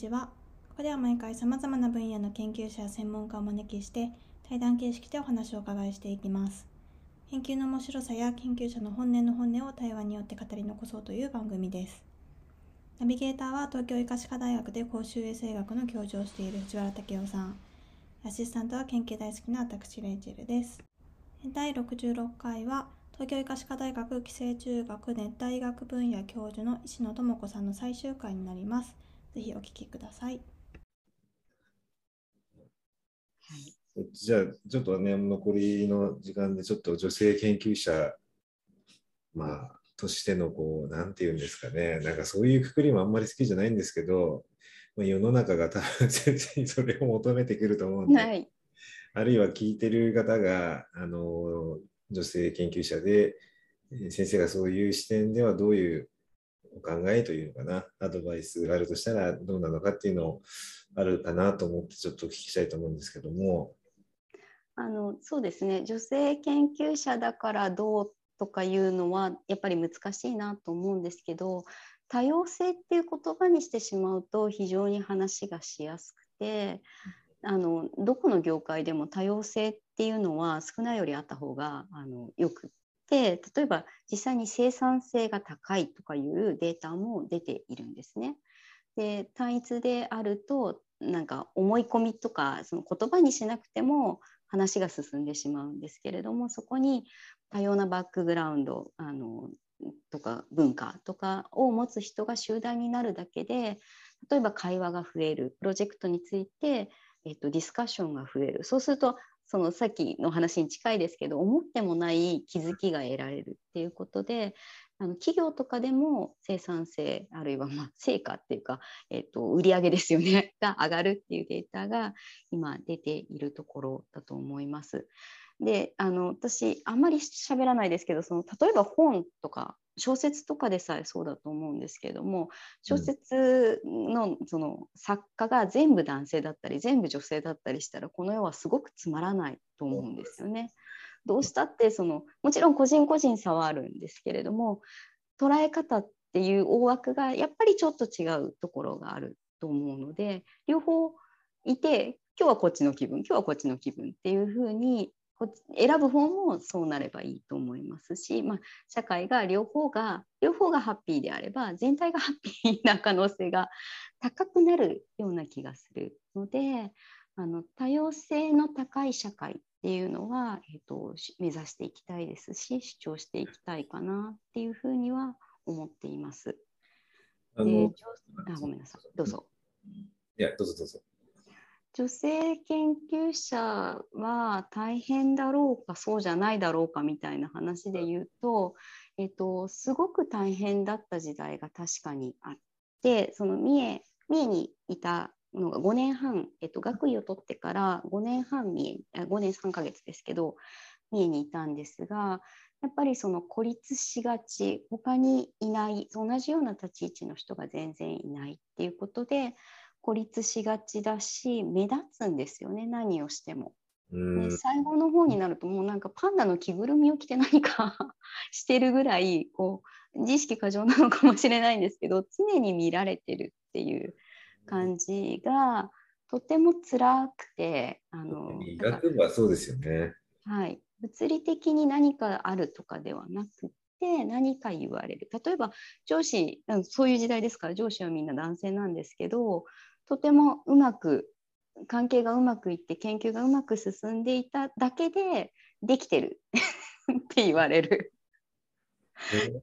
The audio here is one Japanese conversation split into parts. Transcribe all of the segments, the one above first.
ちは。ここでは毎回様々な分野の研究者や専門家をお招きして対談形式でお話をお伺いしていきます。研究の面白さや研究者の本音の本音を対話によって語り残そうという番組です。ナビゲーターは東京医科歯科大学で公衆衛生学の教授をしている藤原武雄さん。アシスタントは研究大好きな私レイチェルです。第66回は東京医科歯科大学寄生虫学熱帯医学分野教授の石野智子さんの最終回になります。ぜひお聞きください。じゃあ、ちょっとね、残りの時間で、ちょっと女性研究者、まあ、としての、こう、なんていうんですかね、なんかそういうくくりもあんまり好きじゃないんですけど、まあ、世の中が多分先生にそれを求めてくると思うんで、はい。あるいは聞いてる方が、あの、女性研究者で、えー先生がそういう視点ではどういうお考えというのかな、アドバイスがあるとしたらどうなのかっていうのをあるかなと思ってちょっとお聞きしたいと思うんですけども、あのそうですね。女性研究者だからどうとかいうのはやっぱり難しいなと思うんですけど多様性っていう言葉にしてしまうと非常に話がしやすくてあのどこの業界でも多様性っていうのは少ないよりあった方があのよくて例えば実際に生産性が高いとかいうデータも出ているんですね。で単一であるとなんか思い込みとかその言葉にしなくても話が進んでしまうんですけれどもそこに多様なバックグラウンドあのとか文化とかを持つ人が集団になるだけで例えば会話が増えるプロジェクトについて、えっと、ディスカッションが増えるそうするとそのさっきの話に近いですけど思ってもない気づきが得られるっていうことであの企業とかでも生産性あるいはまあ成果っていうか、えっと、売上ですよね が上がるっていうデータが今出ているところだと思います。であの私あんまり喋らないですけどその例えば本とか小説とかでさえそうだと思うんですけれども小説のその作家が全部男性だったり全部女性だったりしたらこの世はすごくつまらないと思うんですよね。どうしたってそのもちろん個人個人差はあるんですけれども捉え方っていう大枠がやっぱりちょっと違うところがあると思うので両方いて今日はこっちの気分今日はこっちの気分っていうふうに選ぶ方もそうなればいいと思いますし、まあ、社会が両方が両方がハッピーであれば全体がハッピーな可能性が高くなるような気がするのであの多様性の高い社会っていうのは、えー、とし目指していきたいですし主張していきたいかなっていうふうには思っています。あごめんなさいどうぞ。いや、どうぞどうぞ。女性研究者は大変だろうかそうじゃないだろうかみたいな話で言うと、えっと、すごく大変だった時代が確かにあってその三重三重にいたのが5年半、えっと、学位を取ってから5年半三重5年3ヶ月ですけど三重にいたんですがやっぱりその孤立しがち他にいない同じような立ち位置の人が全然いないっていうことで孤立しがちだし目立つんですよね何をしても。うんで最後の方になるともうなんかパンダの着ぐるみを着て何か してるぐらいこう自意識過剰なのかもしれないんですけど常に見られてるっていう感じがとても辛くてあの医学部はそうですよね。はい、物理的に何かあるとかではなくて何か言われる例えば上司うんそういう時代ですから上司はみんな男性なんですけどとてもうまく関係がうまくいって研究がうまく進んでいただけでできてる って言われる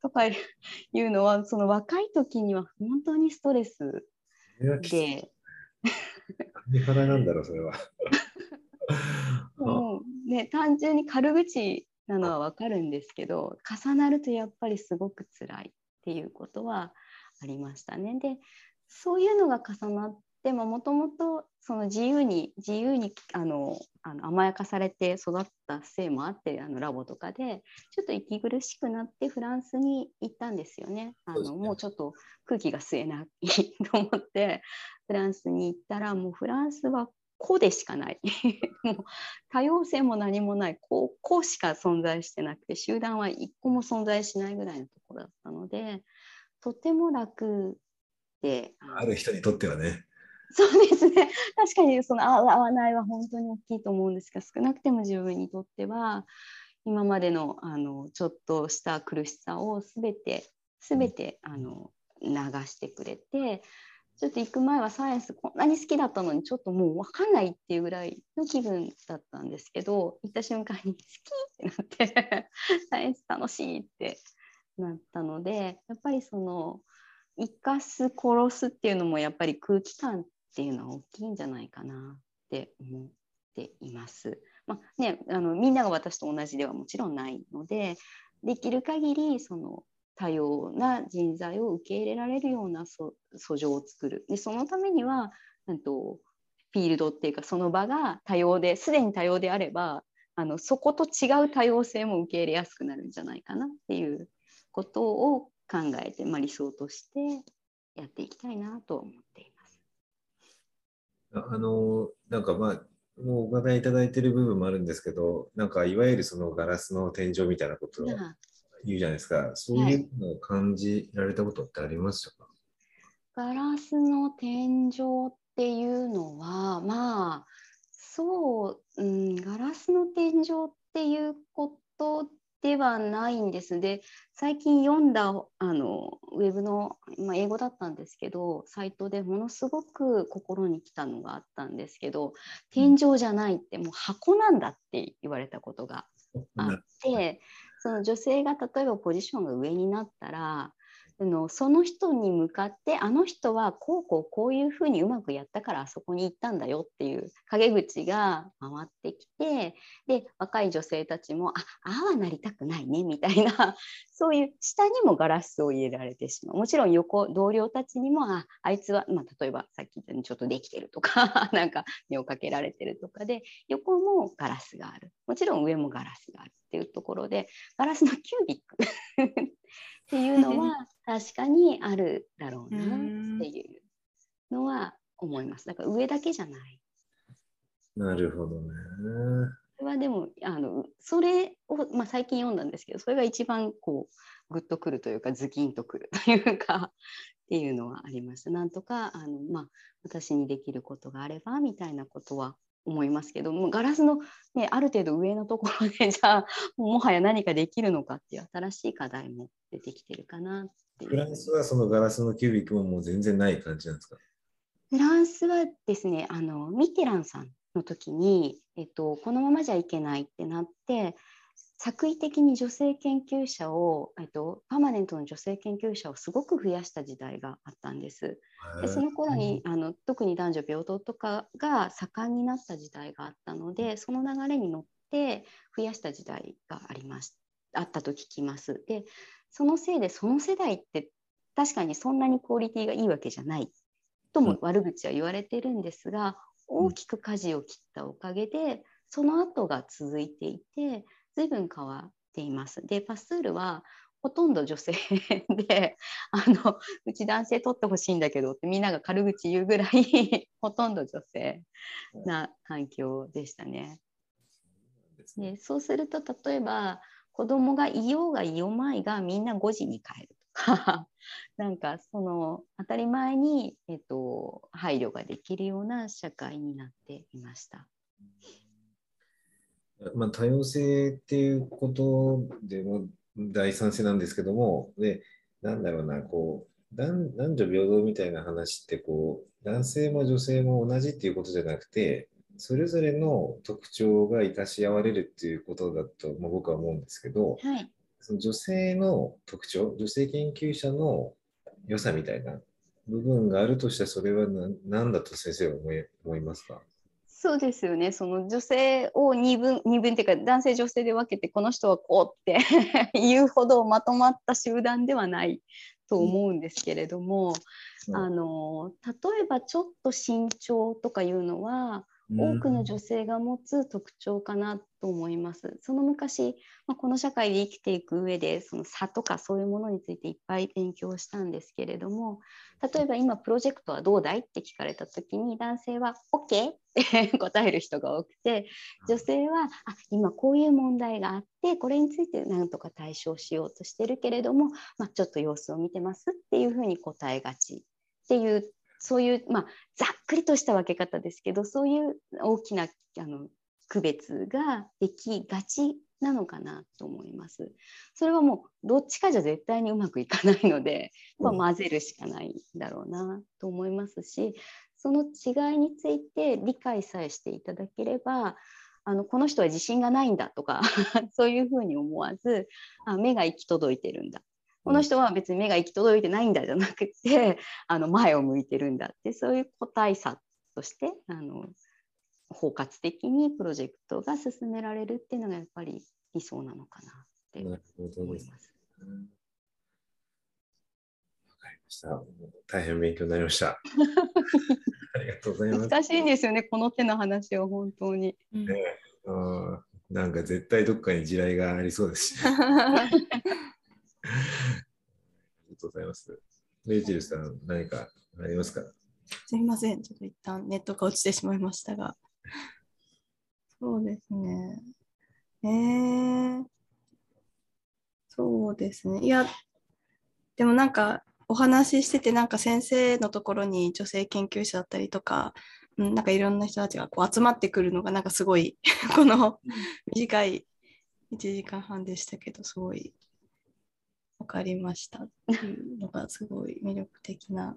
とかいうのはその若い時には本当にストレスで。何腹なんだろう、それは。もうね、単純に軽口なのはわかるんですけど重なるとやっぱりすごく辛いっていうことはありましたね。でそういうのが重なってももともとその自由に自由にあのあの甘やかされて育ったせいもあってあのラボとかでちょっと息苦しくなってフランスに行ったんですよね。あのもうちょっと空気が吸えないと思ってフランスに行ったらもうフランスは個でしかない もう多様性も何もない個個しか存在してなくて集団は一個も存在しないぐらいのところだったのでとても楽である人にとってはね。そうですね。確かにその合わないは本当に大きいと思うんですが少なくても自分にとっては今までのあのちょっとした苦しさを全て全てあの流してくれてちょっと行く前はサイエンスこんなに好きだったのにちょっともう分かんないっていうぐらいの気分だったんですけど行った瞬間に好きってなって サイエンス楽しいってなったのでやっぱりその生かす殺すっていうのもやっぱり空気感っていうのは大きいんじゃないかなって思っています。まあね、あのみんなが私と同じではもちろんないのでできる限りその多様な人材を受け入れられるような訴状を作るでそのためにはなんとフィールドっていうかその場が多様ですでに多様であればあのそこと違う多様性も受け入れやすくなるんじゃないかなっていうことを考えて、まあ、理想としてやっていきたいなと思っています。あのなんかまあもうお伺いいただいてる部分もあるんですけど、なんかいわゆるそのガラスの天井みたいなことを言うじゃないですか。そういうのを感じられたことってありましたか、ガラスの天井っていうのは、まあ、そう、うん、ガラスの天井っていうことではないんです。で最近読んだあのウェブの、まあ、英語だったんですけどサイトでものすごく心に来たのがあったんですけど天井じゃないってもう箱なんだって言われたことがあってその女性が例えばポジションが上になったらあのその人に向かってあの人はこうこうこういうふうにうまくやったからあそこに行ったんだよっていう陰口が回ってきてで若い女性たちもああはなりたくないねみたいな そういう下にもガラスを入れられてしまう。もちろん横同僚たちにもああいつは、まあ、例えばさっき言ったようにちょっとできてるとか なんか目をかけられてるとかで横もガラスがある。もちろん上もガラスがあるっていうところでガラスのキュービック っていうのは確かにあるだろうなっていうのは思います。だから上だけじゃない。なるほどね。それはでもあのそれを、まあ、最近読んだんですけどそれが一番こうグッとくるというかズキンとくるというかっていうのはありました。なんとかあの、まあ、私にできることがあればみたいなことは思いますけどもガラスの、ね、ある程度上のところでじゃあもはや何かできるのかっていう新しい課題も出てきてるかなっ。フランスはそのガラスのキュービックももう全然ない感じなんですか？フランスはですねあのミテランさんの時に、えっと、このままじゃいけないってなって作為的に女性研究者を、えっと、パーマネントの女性研究者をすごく増やした時代があったんです。でその頃にあの特に男女平等とかが盛んになった時代があったのでその流れに乗って増やした時代がありましあったと聞きます。でそのせいでその世代って確かにそんなにクオリティがいいわけじゃないとも悪口は言われてるんですが、大きく舵を切ったおかげでその後が続いていて随分変わっています。でパスツールはほとんど女性で あのうち男性取ってほしいんだけどってみんなが軽口言うぐらい ほとんど女性な環境でしたね。でそうすると例えば子供がいようがいようまいがみんな5時に帰るとか なんかその当たり前に、えっと、配慮ができるような社会になっていました。まあ、多様性っていうことでも大賛成なんですけども、で、なんだろうな、こう、男女平等みたいな話って、こう、男性も女性も同じっていうことじゃなくて、それぞれの特徴が生かし合われるっていうことだと、まあ、僕は思うんですけど、はい、その女性の特徴、女性研究者の良さみたいな部分があるとしたら、それは何だと先生は思い思いますか？そうですよね。その女性を2分2分っていうか男性女性で分けてこの人はこうって 言うほどまとまった集団ではないと思うんですけれども、うん、あの例えばちょっと身長とかいうのは多くの女性が持つ特徴かなと思います。その昔、まあ、この社会で生きていく上でその差とかそういうものについていっぱい勉強したんですけれども例えば今プロジェクトはどうだいって聞かれた時に男性は OK って 答える人が多くて女性はあ今こういう問題があってこれについて何とか対処しようとしてるけれども、まあ、ちょっと様子を見てますっていうふうに答えがちっていうそういう、まあ、ざっくりとした分け方ですけどそういう大きなあの区別ができがちなのかなと思います。それはもうどっちかじゃ絶対にうまくいかないので、まあ、混ぜるしかないんだろうなと思いますしその違いについて理解さえしていただければあのこの人は自信がないんだとか そういうふうに思わずあ目が行き届いてるんだこの人は別に目が行き届いてないんだじゃなくて あの前を向いてるんだってそういう個体差としてあの包括的にプロジェクトが進められるっていうのがやっぱり理想なのかなって思います。わかりました。大変勉強になりました。ありがとうございます。難しいんですよね、この手の話は本当に。ね、あなんか絶対どっかに地雷がありそうですし、とうございます。レイチェルさん、何かありますか？すみません、ちょっと一旦ネットが落ちてしまいましたが。そうですね。えー、そうですね。いや、でもなんかお話ししてて、なんか先生のところに女性研究者だったりとか、うん、なんかいろんな人たちがこう集まってくるのが、なんかすごい この短い1時間半でしたけど、すごい分かりましたっていうのがすごい魅力的な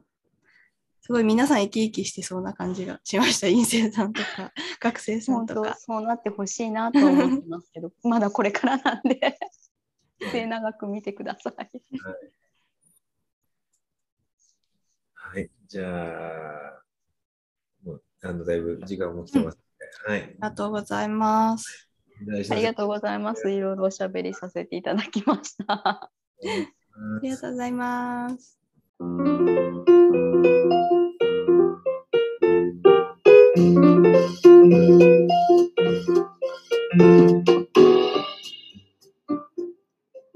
すごい皆さん生き生きしてそうな感じがしました。院生さんとか 学生さんとか。そうなってほしいなと思ってますけど、まだこれからなんで末永く見てください。はい、はい、じゃあ、もうあのだいぶ時間も来てます、はい。ありがとうございます。ありがとうございます。いろいろおしゃべりさせていただきました。ありがとうございます。